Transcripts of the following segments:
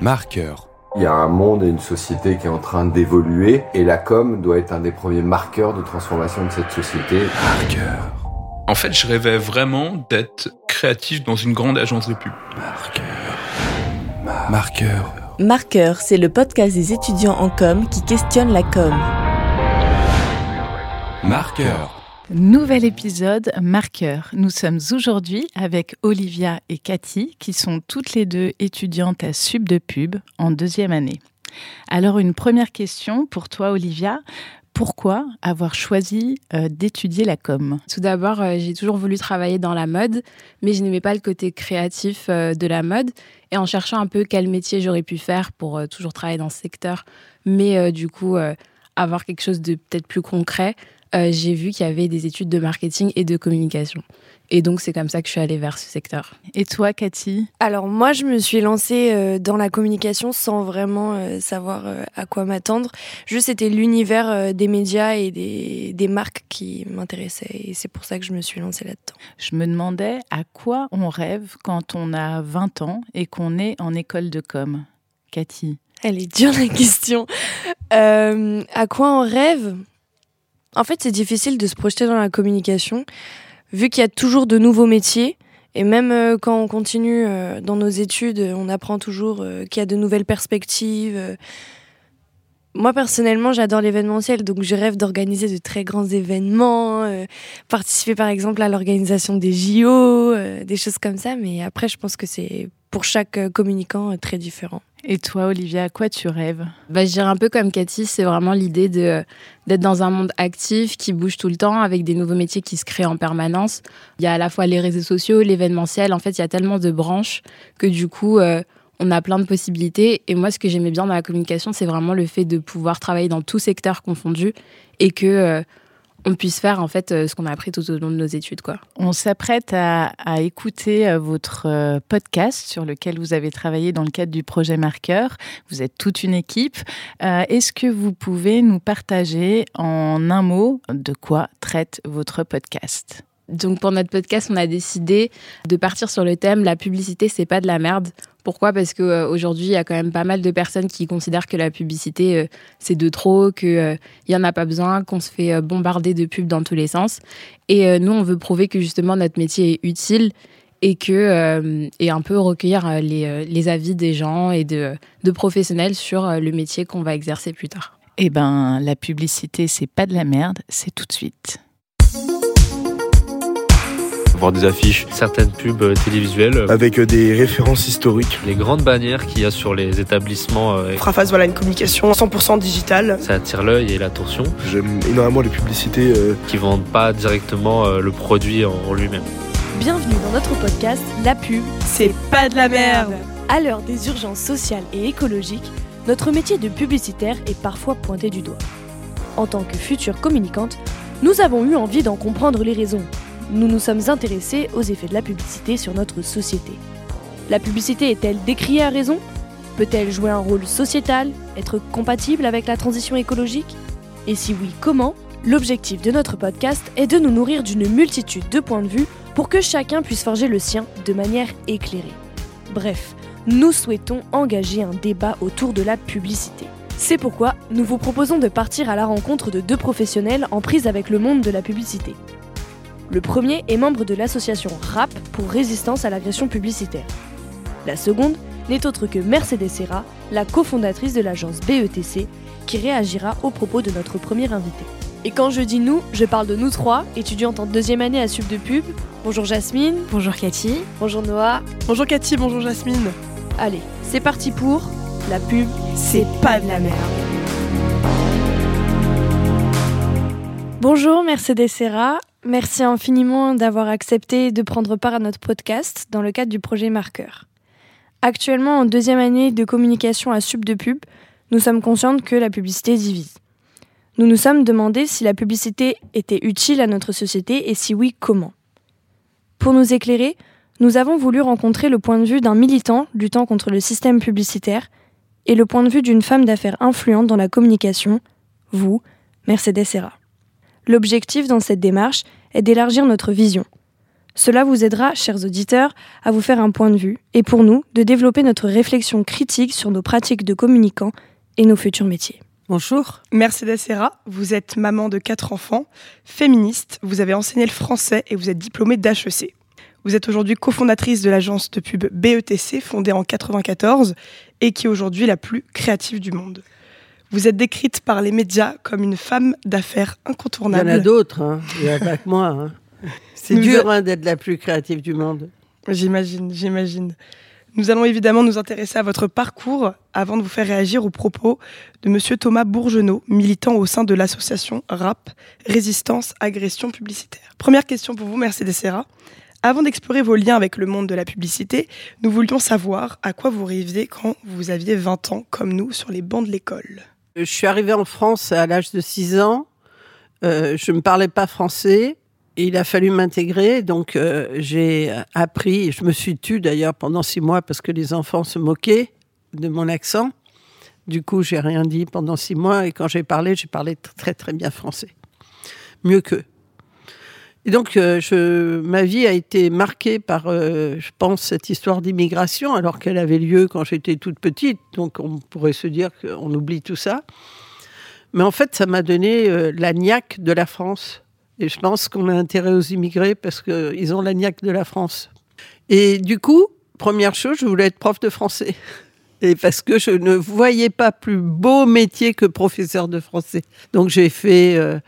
Marqueur. Il y a un monde et une société qui est en train d'évoluer et la com doit être un des premiers marqueurs de transformation de cette société. Marqueur. En fait, je rêvais vraiment d'être créatif dans une grande agence de pub. Marqueur. Marqueur. Marqueur, c'est le podcast des étudiants en com qui questionne la com. Marqueur. Nouvel épisode Marqueur. Nous sommes aujourd'hui avec Olivia et Cathy qui sont toutes les deux étudiantes à Sub de Pub en deuxième année. Alors une première question pour toi Olivia. Pourquoi avoir choisi euh, d'étudier la com? Tout d'abord, euh, j'ai toujours voulu travailler dans la mode, mais je n'aimais pas le côté créatif euh, de la mode. Et en cherchant un peu quel métier j'aurais pu faire pour toujours travailler dans ce secteur, mais du coup avoir quelque chose de peut-être plus concret, euh, j'ai vu qu'il y avait des études de marketing et de communication. Et donc, c'est comme ça que je suis allée vers ce secteur. Et toi Cathy? Alors moi, je me suis lancée euh, dans la communication sans vraiment euh, savoir euh, à quoi m'attendre. Juste, c'était l'univers euh, des médias et des, des marques qui m'intéressait. Et c'est pour ça que je me suis lancée là-dedans. Je me demandais à quoi on rêve quand on a 20 ans et qu'on est en école de com. Cathy? Elle est dure la question. Euh, à quoi on rêve? En fait, c'est difficile de se projeter dans la communication, vu qu'il y a toujours de nouveaux métiers. Et même euh, quand on continue euh, dans nos études, on apprend toujours euh, qu'il y a de nouvelles perspectives. Moi, personnellement, j'adore l'événementiel, donc je rêve d'organiser de très grands événements, euh, participer par exemple à l'organisation des JO, euh, des choses comme ça. Mais après, je pense que c'est pour chaque euh, communicant euh, très différent. Et toi Olivia, à quoi tu rêves? Bah, je dirais un peu comme Cathy, c'est vraiment l'idée de d'être dans un monde actif qui bouge tout le temps avec des nouveaux métiers qui se créent en permanence. Il y a à la fois les réseaux sociaux, l'événementiel. En fait, il y a tellement de branches que du coup, euh, on a plein de possibilités. Et moi, ce que j'aimais bien dans la communication, c'est vraiment le fait de pouvoir travailler dans tout secteur confondu et que euh, on puisse faire en fait euh, ce qu'on a appris tout au long de nos études, quoi. On s'apprête à, à écouter euh, votre podcast sur lequel vous avez travaillé dans le cadre du projet Marqueur. Vous êtes toute une équipe. Euh, Est-ce que vous pouvez nous partager en un mot de quoi traite votre podcast? Donc pour notre podcast, on a décidé de partir sur le thème la publicité c'est pas de la merde. Pourquoi? Parce que euh, il y a quand même pas mal de personnes qui considèrent que la publicité euh, c'est de trop, que euh, il y en a pas besoin, qu'on se fait bombarder de pubs dans tous les sens. Et nous, on veut prouver que justement notre métier est utile et que un peu recueillir les, avis des gens et de, de professionnels sur le métier qu'on va exercer plus tard. Eh ben, la publicité, c'est pas de la merde, c'est tout de suite. Voir des affiches, certaines pubs euh, télévisuelles, euh, avec euh, des références historiques. les grandes bannières qu'il y a sur les établissements, Fraface, voilà une communication 100% digitale. ça attire l'œil et l'attention, J'aime énormément les publicités. euh, qui vendent pas directement le produit en, en lui-même. Bienvenue dans notre podcast La pub, C'est pas de la merde. À l'heure des urgences sociales et écologiques, notre métier de publicitaire est parfois pointé du doigt. En tant que future communicante, nous avons eu envie d'en comprendre les raisons. Nous nous sommes intéressés aux effets de la publicité sur notre société. La publicité est-elle décriée à raison? Peut-elle jouer un rôle sociétal Être compatible avec la transition écologique? Et si oui, comment? L'objectif de notre podcast est de nous nourrir d'une multitude de points de vue pour que chacun puisse forger le sien de manière éclairée. Bref, nous souhaitons engager un débat autour de la publicité. C'est pourquoi nous vous proposons de partir à la rencontre de deux professionnels en prise avec le monde de la publicité. Le premier est membre de l'association RAP pour résistance à l'agression publicitaire. La seconde n'est autre que Mercedes Serra, la cofondatrice de l'agence BETC, qui réagira aux propos de notre premier invité. Et quand je dis nous, je parle de nous trois, étudiantes en deuxième année à Sub de Pub. Bonjour Jasmine. Bonjour Cathy. Bonjour Noah. Bonjour Cathy, bonjour Jasmine. Allez, c'est parti pour la pub. C'est pas de la merde. Bonjour Mercedes Serra. Merci infiniment d'avoir accepté de prendre part à notre podcast dans le cadre du projet Marqueur. Actuellement en deuxième année de communication à Sub de Pub, nous sommes conscientes que la publicité divise. Nous nous sommes demandé si la publicité était utile à notre société et si oui, comment. Pour nous éclairer, nous avons voulu rencontrer le point de vue d'un militant luttant contre le système publicitaire et le point de vue d'une femme d'affaires influente dans la communication, vous, Mercedes Serra. L'objectif dans cette démarche est d'élargir notre vision. Cela vous aidera, chers auditeurs, à vous faire un point de vue et pour nous, de développer notre réflexion critique sur nos pratiques de communicants et nos futurs métiers. Bonjour. Mercedes Serra, vous êtes maman de quatre enfants, féministe, vous avez enseigné le français et vous êtes diplômée d'HEC. Vous êtes aujourd'hui cofondatrice de l'agence de pub BETC, fondée en 1994 et qui est aujourd'hui la plus créative du monde. Vous êtes décrite par les médias comme une femme d'affaires incontournable. Il y en a d'autres, hein. il n'y a pas que moi. Hein. C'est Nous dur a- hein, d'être la plus créative du monde. J'imagine, j'imagine. Nous allons évidemment nous intéresser à votre parcours avant de vous faire réagir aux propos de Monsieur Thomas Bourgenot, militant au sein de l'association RAP, Résistance Agression Publicitaire. Première question pour vous, Mercedes Serra. Avant d'explorer vos liens avec le monde de la publicité, nous voulions savoir à quoi vous rêviez quand vous aviez 20 ans, comme nous, sur les bancs de l'école. Je suis arrivée en France à l'âge de 6 ans. Euh, je ne parlais pas français. Il a fallu m'intégrer. Donc, euh, j'ai appris. Je me suis tue d'ailleurs pendant six mois parce que les enfants se moquaient de mon accent. Du coup, j'ai rien dit pendant six mois. Et quand j'ai parlé, j'ai parlé tr- très, très bien français. Mieux qu'eux. Et donc, euh, ma vie a été marquée par, euh, je pense, cette histoire d'immigration, alors qu'elle avait lieu quand j'étais toute petite. Donc, on pourrait se dire qu'on oublie tout ça. Mais en fait, ça m'a donné euh, la niaque de la France. Et je pense qu'on a intérêt aux immigrés parce qu'ils ont la niaque de la France. Et du coup, première chose, je voulais être prof de français. Et parce que je ne voyais pas plus beau métier que professeur de français. Donc j'ai fait euh,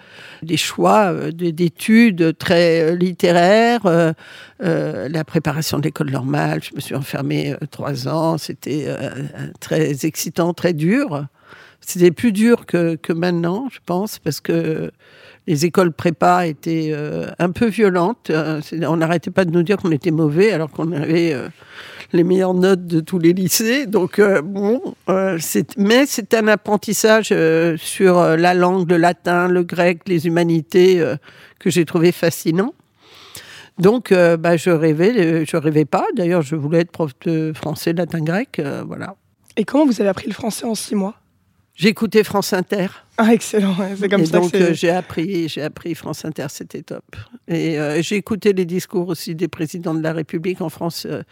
des choix euh, de- d'études très euh, littéraires, la préparation de l'école normale. Je me suis enfermée trois ans. C'était très excitant, très dur. C'était plus dur que, maintenant, je pense, parce que les écoles prépa étaient euh, un peu violentes. Euh, on n'arrêtait pas de nous dire qu'on était mauvais alors qu'on avait euh, les meilleures notes de tous les lycées. Donc, bon, mais c'est un apprentissage sur la langue, le latin, le grec, les humanités que j'ai trouvé fascinant. Donc, bah, je rêvais, je rêvais pas. D'ailleurs, je voulais être prof de français, latin, grec. voilà. Et comment vous avez appris le français en six mois? J'ai écouté France Inter. Ah, excellent, ouais, c'est comme et ça donc euh, j'ai appris, j'ai appris France Inter, c'était top. Et euh, j'ai écouté les discours aussi des présidents de la République en France. euh,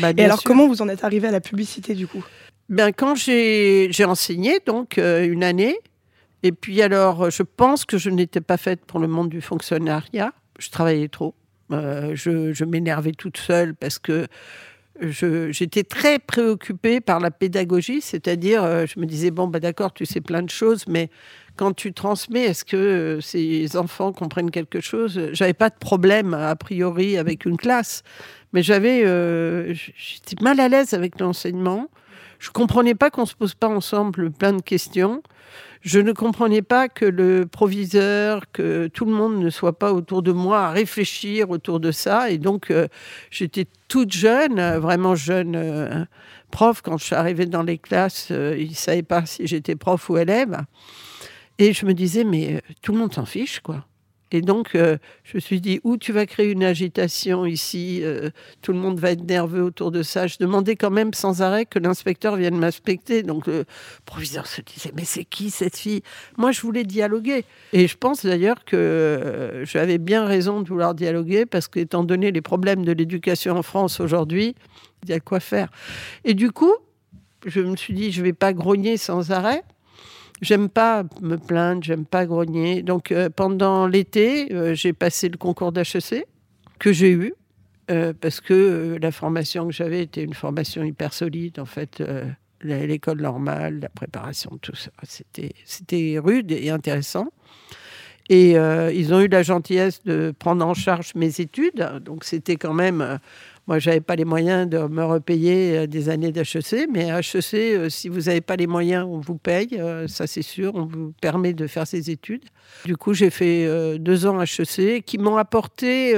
bah, Et alors, sûr. comment vous en êtes arrivé à la publicité, du coup? Ben, quand j'ai enseigné, donc euh, une année, et puis alors, je pense que je n'étais pas faite pour le monde du fonctionnariat. Je travaillais trop. Euh, je je m'énervais toute seule parce que j'étais très préoccupée par la pédagogie, c'est-à-dire, euh, je me disais, bon, bah, d'accord, tu sais plein de choses, mais quand tu transmets, est-ce que euh, ces enfants comprennent quelque chose? J'avais pas de problème, a priori, avec une classe, mais j'avais, euh, j'étais mal à l'aise avec l'enseignement. Je comprenais pas qu'on se pose pas ensemble plein de questions. Je ne comprenais pas que le proviseur, que tout le monde ne soit pas autour de moi à réfléchir autour de ça. Et donc, euh, j'étais toute jeune, vraiment jeune euh, prof. Quand je suis arrivée dans les classes, euh, ils ne savaient pas si j'étais prof ou élève. Et je me disais, mais euh, tout le monde s'en fiche, quoi. Et donc, euh, je me suis dit, où tu vas créer une agitation ici, euh, tout le monde va être nerveux autour de ça. Je demandais quand même sans arrêt que l'inspecteur vienne m'inspecter. Donc, le proviseur se disait, mais c'est qui cette fille? Moi, je voulais dialoguer. Et je pense d'ailleurs que euh, j'avais bien raison de vouloir dialoguer, parce qu'étant donné les problèmes de l'éducation en France aujourd'hui, il y a quoi faire. Et du coup, je me suis dit, je ne vais pas grogner sans arrêt. J'aime pas me plaindre, j'aime pas grogner. Donc euh, pendant l'été, euh, j'ai passé le concours d'HEC que j'ai eu euh, parce que la formation que j'avais était une formation hyper solide en fait. L'école normale, la préparation, tout ça, c'était rude et intéressant. Et ils ont eu la gentillesse de prendre en charge mes études. Donc c'était quand même. Moi, j'avais pas les moyens de me repayer euh, des années d'HEC, mais HEC, euh, si vous n'avez pas les moyens, on vous paye, euh, ça c'est sûr, on vous permet de faire ces études. Du coup, j'ai fait deux ans HEC qui m'ont apporté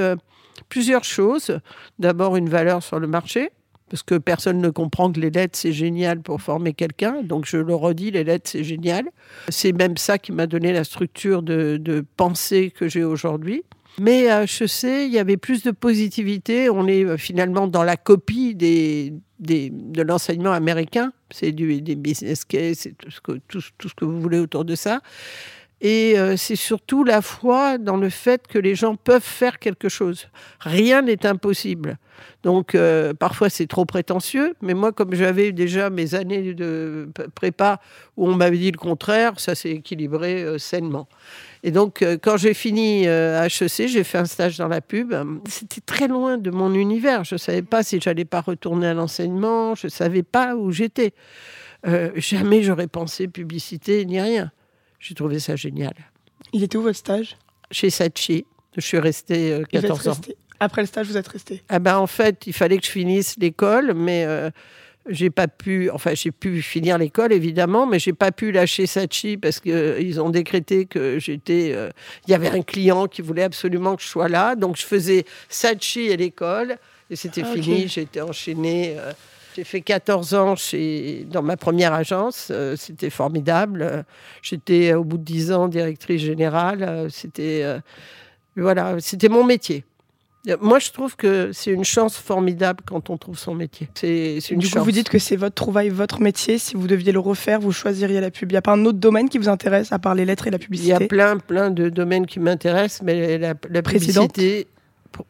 plusieurs choses. D'abord, une valeur sur le marché, parce que personne ne comprend que les lettres, c'est génial pour former quelqu'un. Donc, je le redis, les lettres, c'est génial. C'est même ça qui m'a donné la structure de, de pensée que j'ai aujourd'hui. Mais à HEC, il y avait plus de positivité. On est euh, finalement dans la copie de l'enseignement américain. C'est des business case, tout ce, que, tout, ce que vous voulez autour de ça. Et euh, c'est surtout la foi dans le fait que les gens peuvent faire quelque chose. Rien n'est impossible. Donc euh, parfois c'est trop prétentieux, mais moi comme j'avais déjà mes années de prépa où on m'avait dit le contraire, ça s'est équilibré euh, sainement. Et donc quand j'ai fini à HEC, j'ai fait un stage dans la pub. C'était très loin de mon univers. Je ne savais pas si j'allais pas retourner à l'enseignement, je ne savais pas où j'étais. jamais j'aurais pensé publicité ni rien. J'ai trouvé ça génial. Il était où votre stage? Chez Sachi. Je suis restée 14 ans. Après le stage, vous êtes resté ah ben, En fait, il fallait que je finisse l'école, mais euh, j'ai pas pu. Enfin, j'ai pu finir l'école, évidemment, mais j'ai pas pu lâcher Sachi parce qu'ils euh, ont décrété que j'étais. Euh, il y avait un client qui voulait absolument que je sois là. Donc, je faisais Sachi et l'école. Et c'était ah, fini. J'étais enchaînée. J'ai fait 14 ans chez, dans ma première agence. c'était formidable. J'étais au bout de 10 ans directrice générale. C'était voilà, c'était mon métier. Moi, je trouve que c'est une chance formidable quand on trouve son métier. C'est une du coup, vous dites que c'est votre trouvaille, votre métier. Si vous deviez le refaire, vous choisiriez la pub. Il n'y a pas un autre domaine qui vous intéresse à part les lettres et la publicité Il y a plein, plein de domaines qui m'intéressent, mais la, la publicité,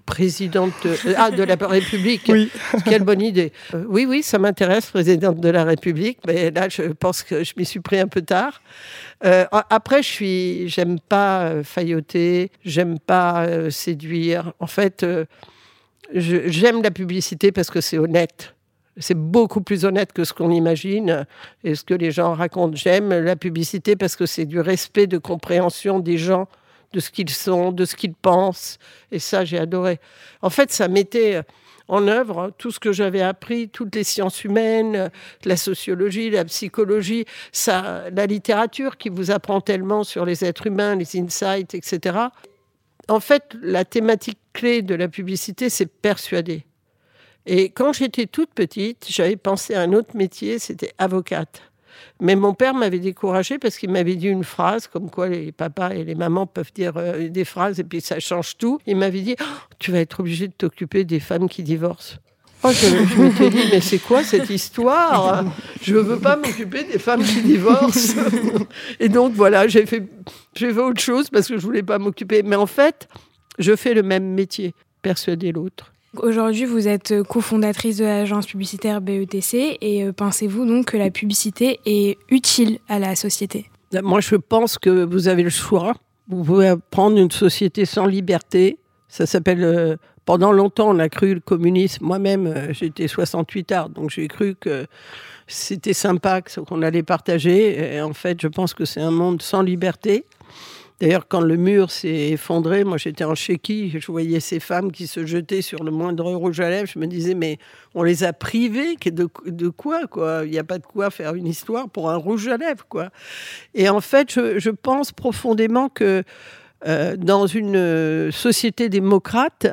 présidente ah, de la République. Oui. Quelle bonne idée. Euh, oui, oui, ça m'intéresse, présidente de la République, mais là, je pense que je m'y suis pris un peu tard. Euh, après, je suis, j'aime pas euh, failloter, j'aime pas séduire. En fait, j'aime la publicité parce que c'est honnête. C'est beaucoup plus honnête que ce qu'on imagine et ce que les gens racontent. J'aime la publicité parce que c'est du respect, de compréhension des gens de ce qu'ils sont, de ce qu'ils pensent. Et ça, j'ai adoré. En fait, ça mettait en œuvre tout ce que j'avais appris, toutes les sciences humaines, la sociologie, la psychologie, ça, la littérature qui vous apprend tellement sur les êtres humains, les insights, etc. En fait, la thématique clé de la publicité, c'est persuader. Et quand j'étais toute petite, j'avais pensé à un autre métier, c'était avocate. Mais mon père m'avait découragée parce qu'il m'avait dit une phrase, comme quoi les papas et les mamans peuvent dire euh, des phrases et puis ça change tout. Il m'avait dit oh, Tu vas être obligé de t'occuper des femmes qui divorcent. Oh, je, je m'étais dit, mais c'est quoi cette histoire? Je ne veux pas m'occuper des femmes qui divorcent. Et donc, voilà, j'ai fait, j'ai fait autre chose parce que je voulais pas m'occuper. Mais en fait, je fais le même métier, persuader l'autre. Aujourd'hui, vous êtes euh, cofondatrice de l'agence publicitaire BETC et euh, pensez-vous donc que la publicité est utile à la société? Moi, je pense que vous avez le choix. Vous pouvez prendre une société sans liberté. Ça s'appelle. Euh, pendant longtemps, on a cru le communisme. Moi-même, j'étais 68 art, donc j'ai cru que c'était sympa, qu'on allait partager. Et en fait, je pense que c'est un monde sans liberté. D'ailleurs, quand le mur s'est effondré, moi j'étais en Chéquie, je voyais ces femmes qui se jetaient sur le moindre rouge à lèvres. Je me disais, mais on les a privées? De, quoi, quoi? Il n'y a pas de quoi faire une histoire pour un rouge à lèvres, quoi. Et en fait, je, pense profondément que euh, dans une société démocrate,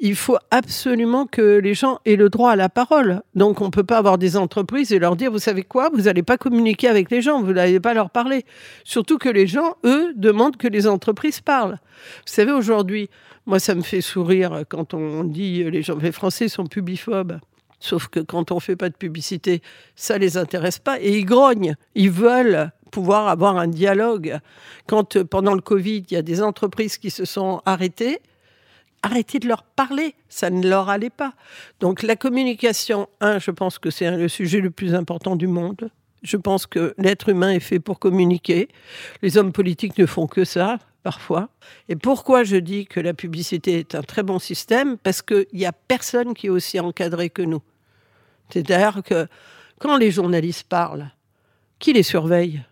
il faut absolument que les gens aient le droit à la parole. Donc on ne peut pas avoir des entreprises et leur dire, vous savez quoi, vous n'allez pas communiquer avec les gens, vous n'allez pas leur parler. Surtout que les gens, eux, demandent que les entreprises parlent. Vous savez, aujourd'hui, moi, ça me fait sourire quand on dit les gens, les Français sont pubiphobes. Sauf que quand on fait pas de publicité, ça les intéresse pas et ils grognent. Ils veulent pouvoir avoir un dialogue. Quand pendant le Covid, il y a des entreprises qui se sont arrêtées, arrêtez de leur parler, ça ne leur allait pas. Donc la communication, un, je pense que c'est le sujet le plus important du monde. Je pense que l'être humain est fait pour communiquer. Les hommes politiques ne font que ça, parfois. Et pourquoi je dis que la publicité est un très bon système? Parce qu'il n'y a personne qui est aussi encadré que nous. C'est-à-dire que quand les journalistes parlent, qui les surveille?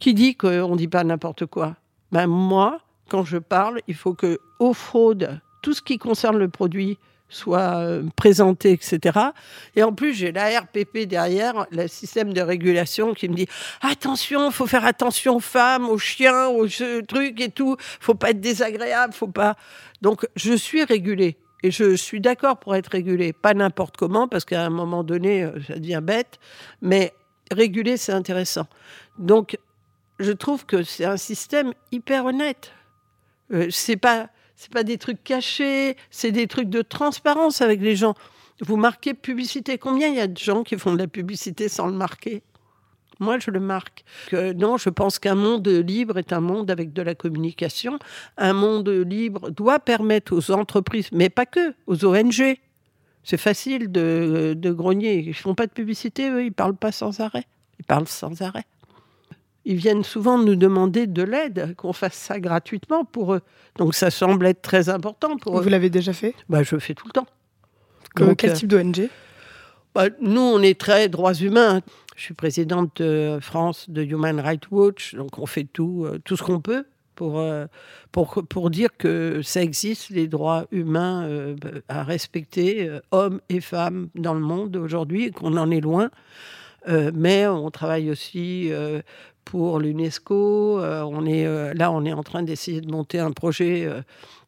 Qui dit qu'on ne dit pas n'importe quoi? Ben Moi, quand je parle, il faut que aux fraudes, tout ce qui concerne le produit soit euh, présenté, etc. Et en plus, j'ai la RPP derrière, le système de régulation qui me dit attention, faut faire attention aux femmes, aux chiens, aux trucs et tout. Faut pas être désagréable, faut pas. Donc, je suis régulée. Et je suis d'accord pour être régulée, pas n'importe comment, parce qu'à un moment donné, euh, ça devient bête, mais réguler, c'est intéressant. Donc, je trouve que c'est un système hyper honnête. Euh, c'est pas c'est pas des trucs cachés, c'est des trucs de transparence avec les gens. Vous marquez publicité. Combien il y a de gens qui font de la publicité sans le marquer? Moi, je le marque. Que, non, je pense qu'un monde libre est un monde avec de la communication. Un monde libre doit permettre aux entreprises, mais pas que, aux ONG. C'est facile de, de grogner. Ils font pas de publicité, eux, ils parlent pas sans arrêt. Ils parlent sans arrêt. Ils viennent souvent nous demander de l'aide, qu'on fasse ça gratuitement pour eux. Donc ça semble être très important pour eux. Vous l'avez déjà fait? Bah, Je le fais tout le temps. Donc, quel euh, type d'ONG bah, Nous, on est très droits humains. Je suis présidente de France de Human Rights Watch, donc on fait tout, euh, tout ce qu'on peut pour, euh, pour, pour dire que ça existe, les droits humains euh, à respecter, hommes et femmes dans le monde aujourd'hui, et qu'on en est loin. Euh, mais on travaille aussi euh, pour l'UNESCO. Euh, là, on est en train d'essayer de monter un projet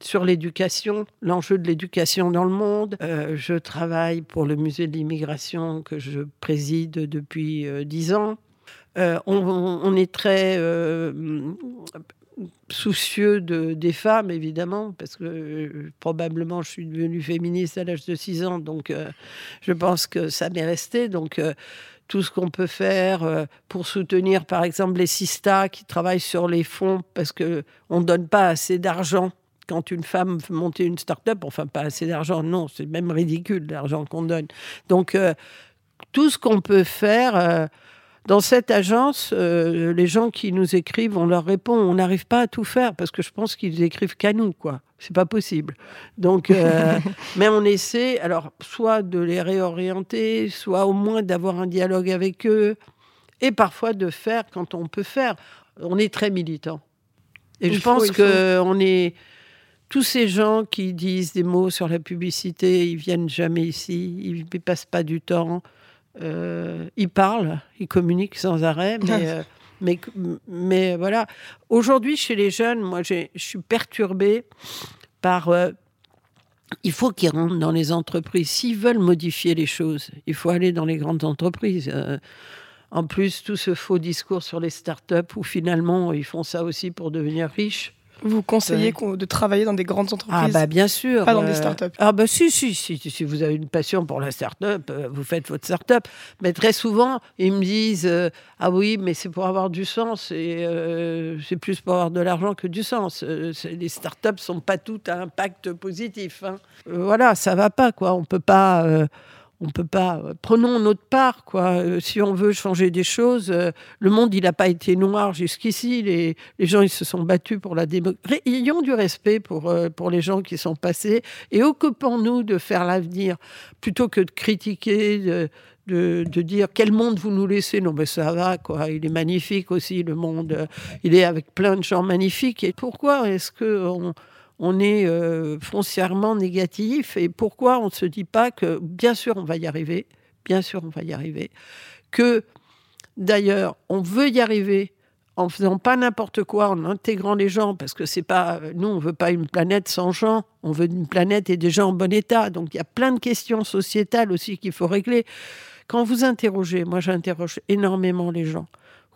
sur l'éducation, l'enjeu de l'éducation dans le monde. Je travaille pour le musée de l'immigration que je préside depuis dix ans. On, est très soucieux de, des femmes, évidemment, parce que probablement je suis devenue féministe à l'âge de 6 ans, donc je pense que ça m'est resté. Donc tout ce qu'on peut faire euh, pour soutenir, par exemple, les Sista qui travaillent sur les fonds, parce que on ne donne pas assez d'argent quand une femme veut monter une start-up, enfin pas assez d'argent, non, c'est même ridicule l'argent qu'on donne. Donc euh, tout ce qu'on peut faire. euh, dans cette agence, euh, les gens qui nous écrivent, on leur répond. On n'arrive pas à tout faire parce que je pense qu'ils écrivent qu'à nous, quoi. C'est pas possible. Donc, euh, mais on essaie, alors, soit de les réorienter, soit au moins d'avoir un dialogue avec eux, et parfois de faire quand on peut faire. On est très militant. Et Il je faut, pense que on est tous ces gens qui disent des mots sur la publicité, ils viennent jamais ici, ils ne passent pas du temps. Euh, ils parlent, ils communiquent sans arrêt, mais, euh, mais, mais voilà. Aujourd'hui, chez les jeunes, moi, je suis perturbée par. euh, il faut qu'ils rentrent dans les entreprises. S'ils veulent modifier les choses, il faut aller dans les grandes entreprises. Euh, en plus, tout ce faux discours sur les startups où finalement ils font ça aussi pour devenir riches. Vous conseillez Ouais. de travailler dans des grandes entreprises Ah bah bien sûr. Pas dans des euh, startups. Ah bah si, si, si, si vous avez une passion pour la start-up, euh, vous faites votre start-up. Mais très souvent, ils me disent euh, Ah oui, mais c'est pour avoir du sens et euh, c'est plus pour avoir de l'argent que du sens. Les start-up sont pas toutes à impact positif. hein. Voilà, ça va pas quoi. On peut pas. On peut pas. Prenons notre part, quoi. Euh, si on veut changer des choses, euh, le monde, il n'a pas été noir jusqu'ici. Les, les gens, ils se sont battus pour la démocratie. Ayons du respect pour, euh, pour les gens qui sont passés et occupons-nous de faire l'avenir plutôt que de critiquer, de, de, de dire quel monde vous nous laissez. Non, mais ça va, quoi. Il est magnifique aussi, le monde. Il est avec plein de gens magnifiques. Et pourquoi est-ce que on, est euh, foncièrement négatif et pourquoi on ne se dit pas que bien sûr on va y arriver, bien sûr on va y arriver, que d'ailleurs on veut y arriver en faisant pas n'importe quoi, en intégrant les gens, parce que c'est pas, nous on veut pas une planète sans gens, on veut une planète et des gens en bon état. Donc il y a plein de questions sociétales aussi qu'il faut régler. Quand vous interrogez, moi j'interroge énormément les gens.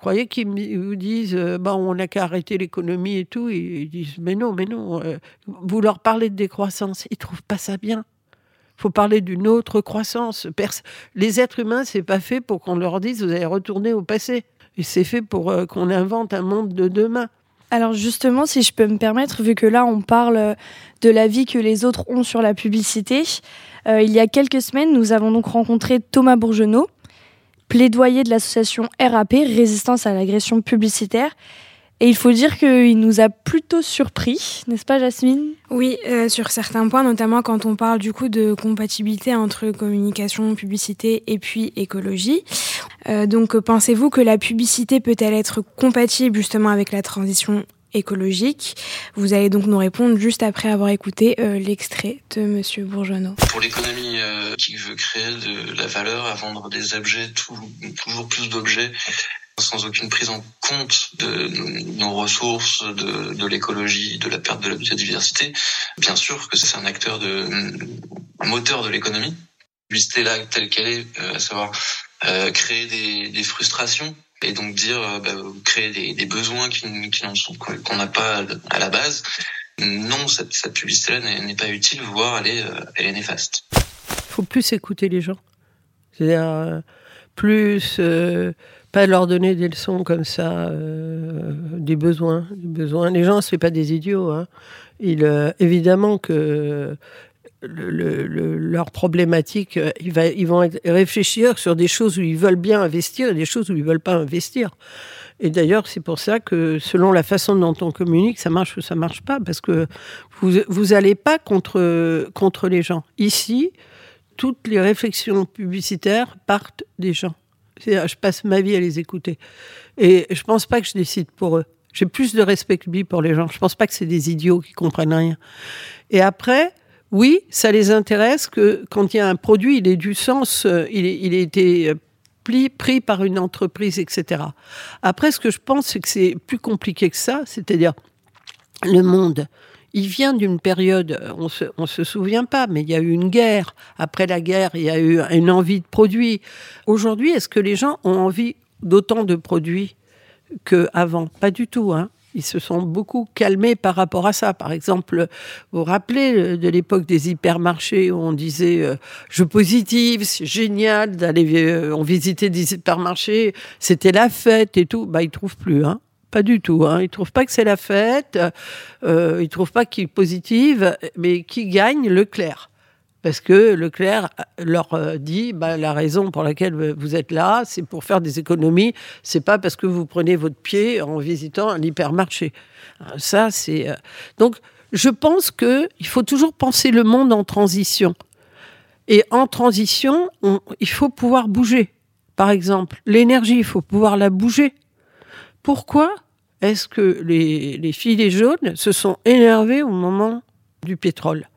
Croyez qu'ils vous disent, euh, bah, on n'a qu'à arrêter l'économie et tout Ils disent, mais non, mais non. euh, vous leur parlez de décroissance, ils trouvent pas ça bien. Il faut parler d'une autre croissance. Les êtres humains, c'est pas fait pour qu'on leur dise, vous allez retourner au passé. Et c'est fait pour euh, qu'on invente un monde de demain. Alors justement, si je peux me permettre, vu que là on parle euh, de la vie que les autres ont sur la publicité, il y a quelques semaines, nous avons donc rencontré Thomas Bourgenot, plaidoyer de l'association RAP, Résistance à l'agression publicitaire. Et il faut dire qu'il nous a plutôt surpris, n'est-ce pas Jasmine? Oui, euh, sur certains points, notamment quand on parle du coup de compatibilité entre communication, publicité et puis écologie. Euh, donc, euh, pensez-vous que la publicité peut-elle être compatible justement avec la transition écologique Vous allez donc nous répondre juste après avoir écouté euh, l'extrait de Monsieur Bourgeonneau. Pour l'économie euh, qui veut créer de la valeur à vendre des objets, toujours plus d'objets, sans aucune prise en compte de nos ressources, de, l'écologie, de la perte de la biodiversité, bien sûr que c'est un acteur un moteur de l'économie. Publicité là telle qu'elle est, euh, à savoir créer des frustrations et donc dire euh, bah, créer des, besoins qui, n'en sont qu'on n'a pas à la base. Non, cette, publicité-là n'est pas utile, voire elle est, euh, elle est néfaste. Il faut plus écouter les gens. C'est-à-dire euh, plus, Pas leur donner des leçons comme ça, des besoins, des besoins. Les gens, c'est pas des idiots. Hein. Évidemment que le, le, le, leur problématique, euh, ils, vont réfléchir sur des choses où ils veulent bien investir et des choses où ils veulent pas investir. Et d'ailleurs, c'est pour ça que selon la façon dont on communique, ça marche ou ça marche pas, parce que vous vous allez pas contre les gens. Ici, toutes les réflexions publicitaires partent des gens. Je passe ma vie à les écouter. Et je pense pas que je décide pour eux. J'ai plus de respect que lui pour les gens. Je pense pas que c'est des idiots qui comprennent rien. Et après, oui, ça les intéresse que quand il y a un produit, il ait du sens, euh, il, il a été pris, pris par une entreprise, etc. Après, ce que je pense, c'est que c'est plus compliqué que ça, c'est-à-dire le monde. Il vient d'une période, on se, se souvient pas, mais il y a eu une guerre. Après la guerre, il y a eu une envie de produits. Aujourd'hui, est-ce que les gens ont envie d'autant de produits qu'avant? Pas du tout. Hein ils se sont beaucoup calmés par rapport à ça. Par exemple, vous vous rappelez de l'époque des hypermarchés où on disait euh, je positive, c'est génial d'aller euh, on visitait des hypermarchés, c'était la fête et tout. Bah ils trouvent plus, hein. Pas du tout. Hein. Ils trouvent pas que c'est la fête. Euh, ils trouvent pas qu'il est positive, mais qui gagne Leclerc parce que Leclerc leur dit bah, la raison pour laquelle vous êtes là, c'est pour faire des économies, c'est pas parce que vous prenez votre pied en visitant un hypermarché. Ça, c'est donc je pense que il faut toujours penser le monde en transition. Et en transition, on, il faut pouvoir bouger. Par exemple, l'énergie, il faut pouvoir la bouger. Pourquoi est-ce que les, les filets jaunes se sont énervés au moment du pétrole?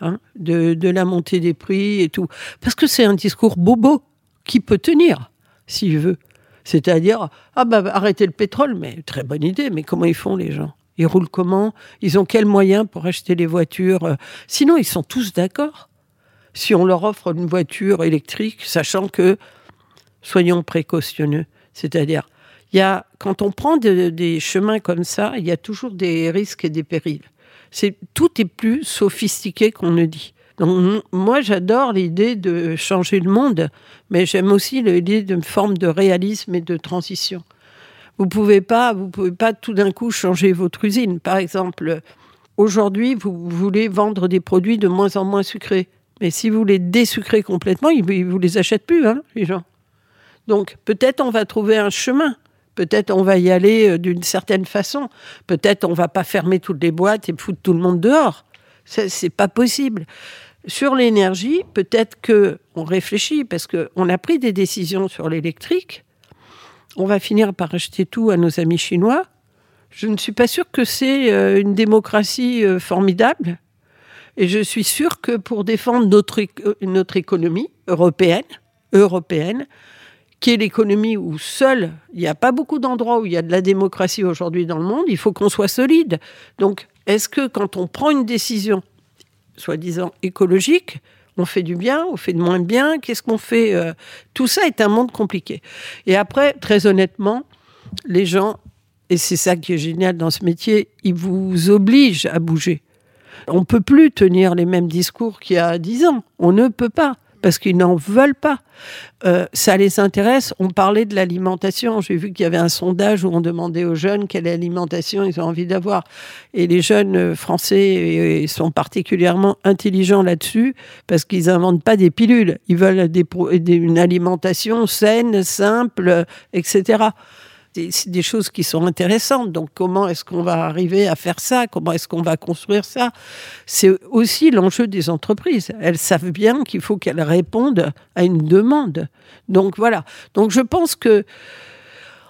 Hein, de, la montée des prix et tout. Parce que c'est un discours bobo qui peut tenir, s'il veut. C'est-à-dire, ah bah arrêtez le pétrole, mais très bonne idée, mais comment ils font les gens? Ils roulent comment? Ils ont quels moyens pour acheter les voitures Sinon, ils sont tous d'accord. Si on leur offre une voiture électrique, sachant que, soyons précautionneux, c'est-à-dire, il y a, quand on prend de, des chemins comme ça, il y a toujours des risques et des périls c'est tout est plus sophistiqué qu'on ne dit. Donc moi j'adore l'idée de changer le monde, mais j'aime aussi l'idée d'une forme de réalisme et de transition. Vous pouvez pas, vous pouvez pas tout d'un coup changer votre usine. Par exemple, aujourd'hui vous voulez vendre des produits de moins en moins sucrés, mais si vous les désucrez complètement, ils vous les achètent plus, hein, les gens. Donc peut-être on va trouver un chemin. Peut-être on va y aller euh, d'une certaine façon. Peut-être on va pas fermer toutes les boîtes et foutre tout le monde dehors. C'est pas possible. Sur l'énergie, peut-être que on réfléchit parce que on a pris des décisions sur l'électrique. On va finir par acheter tout à nos amis chinois. Je ne suis pas sûre que c'est euh, une démocratie euh, formidable. Et je suis sûre que pour défendre notre, notre économie européenne, européenne, qui est l'économie où seul, il n'y a pas beaucoup d'endroits où il y a de la démocratie aujourd'hui dans le monde, il faut qu'on soit solide. Donc, est-ce que quand on prend une décision, soi-disant écologique, on fait du bien, on fait de moins bien, qu'est-ce qu'on fait euh, Tout ça est un monde compliqué. Et après, très honnêtement, les gens, et c'est ça qui est génial dans ce métier, ils vous obligent à bouger. On ne peut plus tenir les mêmes discours qu'il y a dix ans. On ne peut pas parce qu'ils n'en veulent pas. Euh, ça les intéresse. On parlait de l'alimentation. J'ai vu qu'il y avait un sondage où on demandait aux jeunes quelle alimentation ils ont envie d'avoir. Et les jeunes français sont particulièrement intelligents là-dessus parce qu'ils n'inventent pas des pilules. Ils veulent une alimentation saine, simple, etc des, des, choses qui sont intéressantes. Donc, comment est-ce qu'on va arriver à faire ça? Comment est-ce qu'on va construire ça? C'est aussi l'enjeu des entreprises. Elles savent bien qu'il faut qu'elles répondent à une demande. Donc, voilà. Donc, je pense que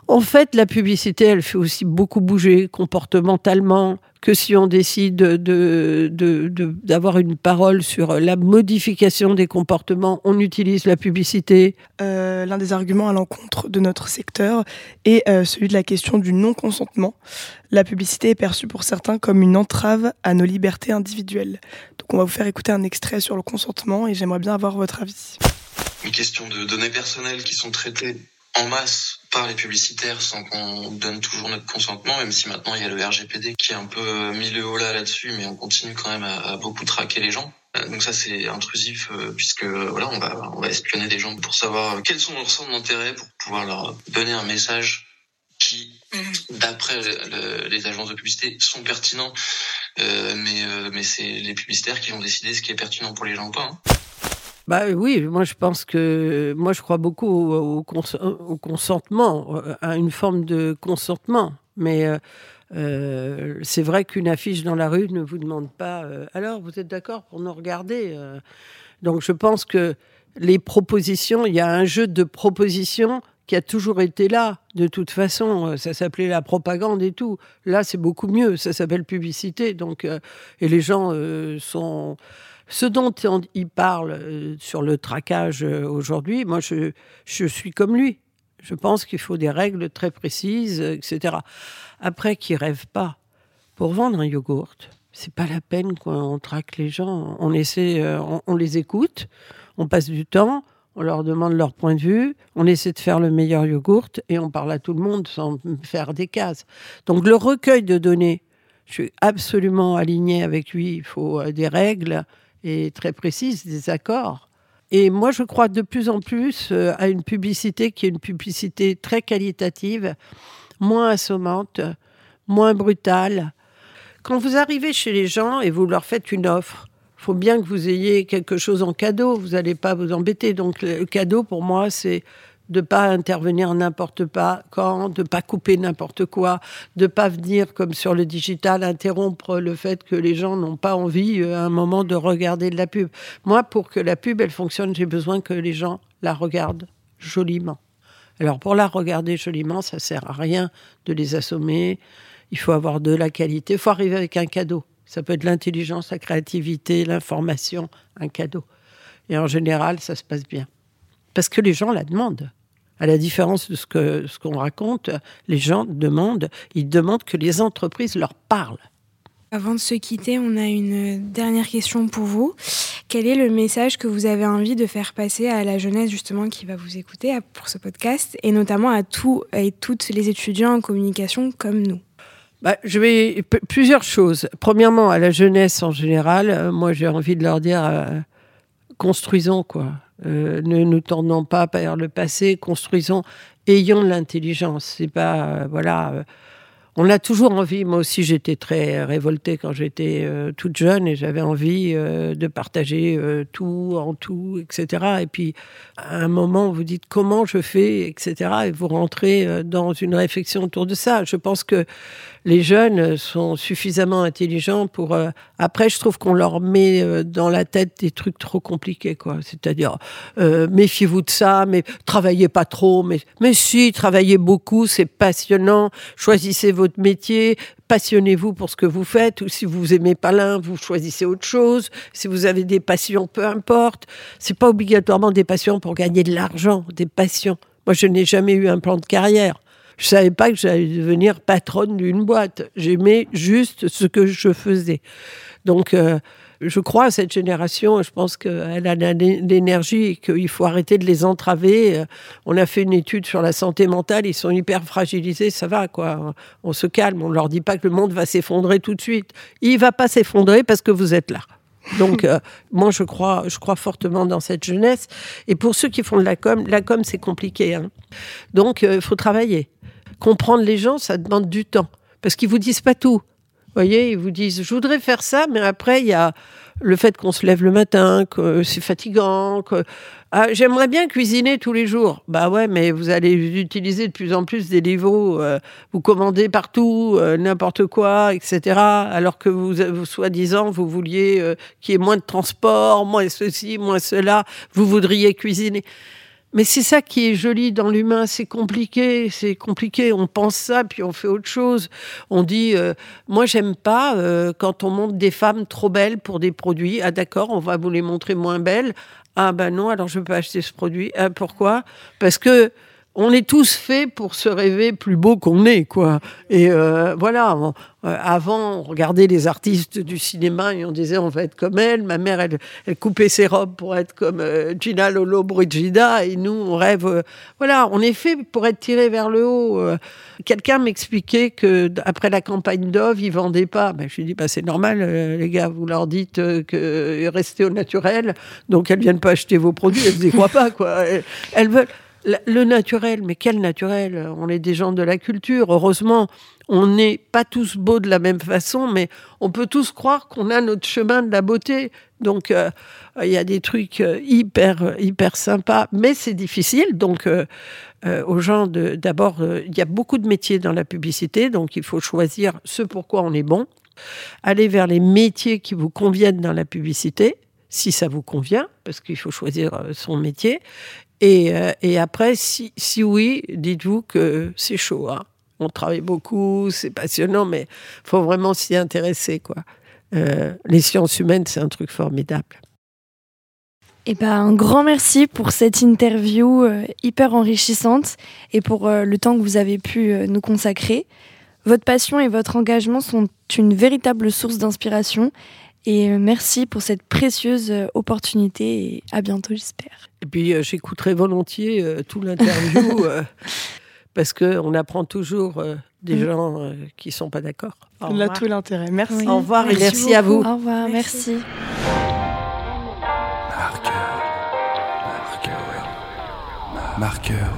en fait, la publicité, elle fait aussi beaucoup bouger comportementalement, que si on décide d'avoir de, de, une parole sur la modification des comportements, on utilise la publicité. Euh, L'un des arguments à l'encontre de notre secteur est euh, celui de la question du non-consentement. La publicité est perçue pour certains comme une entrave à nos libertés individuelles. Donc on va vous faire écouter un extrait sur le consentement et j'aimerais bien avoir votre avis. Une question de données personnelles qui sont traitées en masse par les publicitaires sans qu'on donne toujours notre consentement, même si maintenant il y a le RGPD qui est un peu mis le haut là là-dessus, mais on continue quand même à, à beaucoup traquer les gens. Euh, Donc ça c'est intrusif euh, puisque voilà on va on va espionner des gens pour savoir quels sont leurs centres d'intérêt pour pouvoir leur donner un message qui d'après le- les agences de publicité sont pertinents euh, mais euh, mais c'est les publicitaires qui vont décider ce qui est pertinent pour les gens ou pas. hein. Bah oui, moi je pense que moi je crois beaucoup au, au cons- au consentement, euh, à une forme de consentement. Mais euh, euh, c'est vrai qu'une affiche dans la rue ne vous demande pas. euh, alors vous êtes d'accord pour nous regarder euh Donc je pense que les propositions, il y a un jeu de propositions qui a toujours été là. De toute façon, Euh, ça s'appelait la propagande et tout. Là, c'est beaucoup mieux. Ça s'appelle publicité. Donc, euh, et les gens euh, sont ce dont on- il parle sur le traquage aujourd'hui, moi je, suis comme lui. Je pense qu'il faut des règles très précises, etc. Après, qu'ils rêvent pas. Pour vendre un yogourt, c'est pas la peine qu'on traque les gens. On les écoute, on passe du temps, on leur demande leur point de vue, on essaie de faire le meilleur yogourt et on parle à tout le monde sans faire des cases. Donc le recueil de données, je suis absolument aligné avec lui. Il faut euh, des règles et très précises, des accords. Et moi, je crois de plus en plus euh, à une publicité qui est une publicité très qualitative, moins assommante, moins brutale. Quand vous arrivez chez les gens et vous leur faites une offre, faut bien que vous ayez quelque chose en cadeau. Vous n'allez pas vous embêter. Donc, le cadeau, pour moi, c'est de pas intervenir n'importe pas quand, de pas couper n'importe quoi, de pas venir comme sur le digital interrompre le fait que les gens n'ont pas envie euh, à un moment de regarder de la pub. Moi, pour que la pub elle fonctionne, j'ai besoin que les gens la regardent joliment. Alors pour la regarder joliment, ça sert à rien de les assommer. Il faut avoir de la qualité. Il faut arriver avec un cadeau. Ça peut être l'intelligence, la créativité, l'information, un cadeau. Et en général, ça se passe bien. Parce que les gens la demandent. À la différence de ce que ce qu'on raconte, les gens demandent, ils demandent que les entreprises leur parlent. Avant de se quitter, on a une dernière question pour vous. Quel est le message que vous avez envie de faire passer à la jeunesse justement qui va vous écouter pour ce podcast et notamment à tous et toutes les étudiants en communication comme nous? Bah, je vais plusieurs choses. Premièrement, à la jeunesse en général, euh, moi j'ai envie de leur dire euh, construisons quoi. Euh, ne nous tournons pas vers le passé, construisons, ayons de l'intelligence. C'est pas voilà. On a toujours envie. Moi aussi, j'étais très révoltée quand j'étais euh, toute jeune et j'avais envie euh, de partager euh, tout en tout, etc. Et puis, à un moment, vous dites comment je fais, etc. Et vous rentrez dans une réflexion autour de ça. Je pense que les jeunes sont suffisamment intelligents pour. après, je trouve qu'on leur met dans la tête des trucs trop compliqués, quoi. C'est-à-dire, méfiez-vous de ça, mais travaillez pas trop. Mais, mais si, travaillez beaucoup, c'est passionnant. Choisissez métier, passionnez-vous pour ce que vous faites. Ou si vous aimez pas l'un, vous choisissez autre chose. Si vous avez des passions, peu importe. C'est pas obligatoirement des passions pour gagner de l'argent, des passions. Moi, je n'ai jamais eu un plan de carrière. Je savais pas que j'allais devenir patronne d'une boîte. J'aimais juste ce que je faisais. Donc, euh, je crois à cette génération. Je pense qu'elle a la- l'énergie et qu'il faut arrêter de les entraver. Euh, On a fait une étude sur la santé mentale. Ils sont hyper fragilisés. Ça va, quoi. On se calme. On leur dit pas que le monde va s'effondrer tout de suite. Il va pas s'effondrer parce que vous êtes là. Donc, euh, moi, je crois, je crois fortement dans cette jeunesse. Et pour ceux qui font de la com, la com, c'est compliqué. hein. Donc, il faut travailler. Comprendre les gens, ça demande du temps. Parce qu'ils vous disent pas tout. Voyez, ils vous disent, je voudrais faire ça, mais après, il y a le fait qu'on se lève le matin, que c'est fatigant, que ah, j'aimerais bien cuisiner tous les jours. Bah ouais, mais vous allez utiliser de plus en plus des livres, euh, vous commandez partout, euh, n'importe quoi, etc. Alors que vous, vous soi-disant, vous vouliez euh, qu'il y ait moins de transport, moins ceci, moins cela, vous voudriez cuisiner. Mais c'est ça qui est joli dans l'humain, c'est compliqué, c'est compliqué. On pense ça, puis on fait autre chose. On dit, euh, moi j'aime pas euh, quand on montre des femmes trop belles pour des produits. Ah d'accord, on va vous les montrer moins belles. Ah ben non, alors je peux acheter ce produit. Ah, pourquoi? Parce que on est tous faits pour se rêver plus beau qu'on est, quoi. Et euh, voilà, euh, avant, on regardait les artistes du cinéma et on disait on va être comme elle. Ma mère, elle, elle coupait ses robes pour être comme euh, Gina Lolo Brigida et nous, on rêve. euh, voilà, on est fait pour être tiré vers le haut. Quelqu'un m'expliquait que après la campagne Dove, ils vendaient pas. Ben, je lui dis bah, c'est normal, les gars, vous leur dites que restez au naturel, donc elles viennent pas acheter vos produits, elles n'y croient pas, quoi. Elles, elles veulent le naturel, mais quel naturel On est des gens de la culture. Heureusement, on n'est pas tous beaux de la même façon, mais on peut tous croire qu'on a notre chemin de la beauté. Donc, euh, il y a des trucs euh, hyper, hyper sympas, mais c'est difficile. Donc, euh, euh, aux gens, d'abord, euh, il y a beaucoup de métiers dans la publicité, donc il faut choisir ce pourquoi on est bon. Aller vers les métiers qui vous conviennent dans la publicité, si ça vous convient, parce qu'il faut choisir euh, son métier. Et, euh, et après, si, si oui, dites-vous que c'est chaud. hein. On travaille beaucoup, c'est passionnant, mais il faut vraiment s'y intéresser. Quoi. Euh, les sciences humaines, c'est un truc formidable. Eh ben, un grand merci pour cette interview euh, hyper enrichissante et pour le temps que vous avez pu nous consacrer. Votre passion et votre engagement sont une véritable source d'inspiration et euh, merci pour cette précieuse euh, opportunité et à bientôt j'espère. Et puis, euh, j'écouterai volontiers euh, tout l'interview euh, parce qu'on apprend toujours euh, des Mm. gens euh, qui ne sont pas d'accord. Là, revoir. tout l'intérêt. Merci. Oui. Au revoir et merci à vous. Au revoir, merci. Marqueur. Marqueur.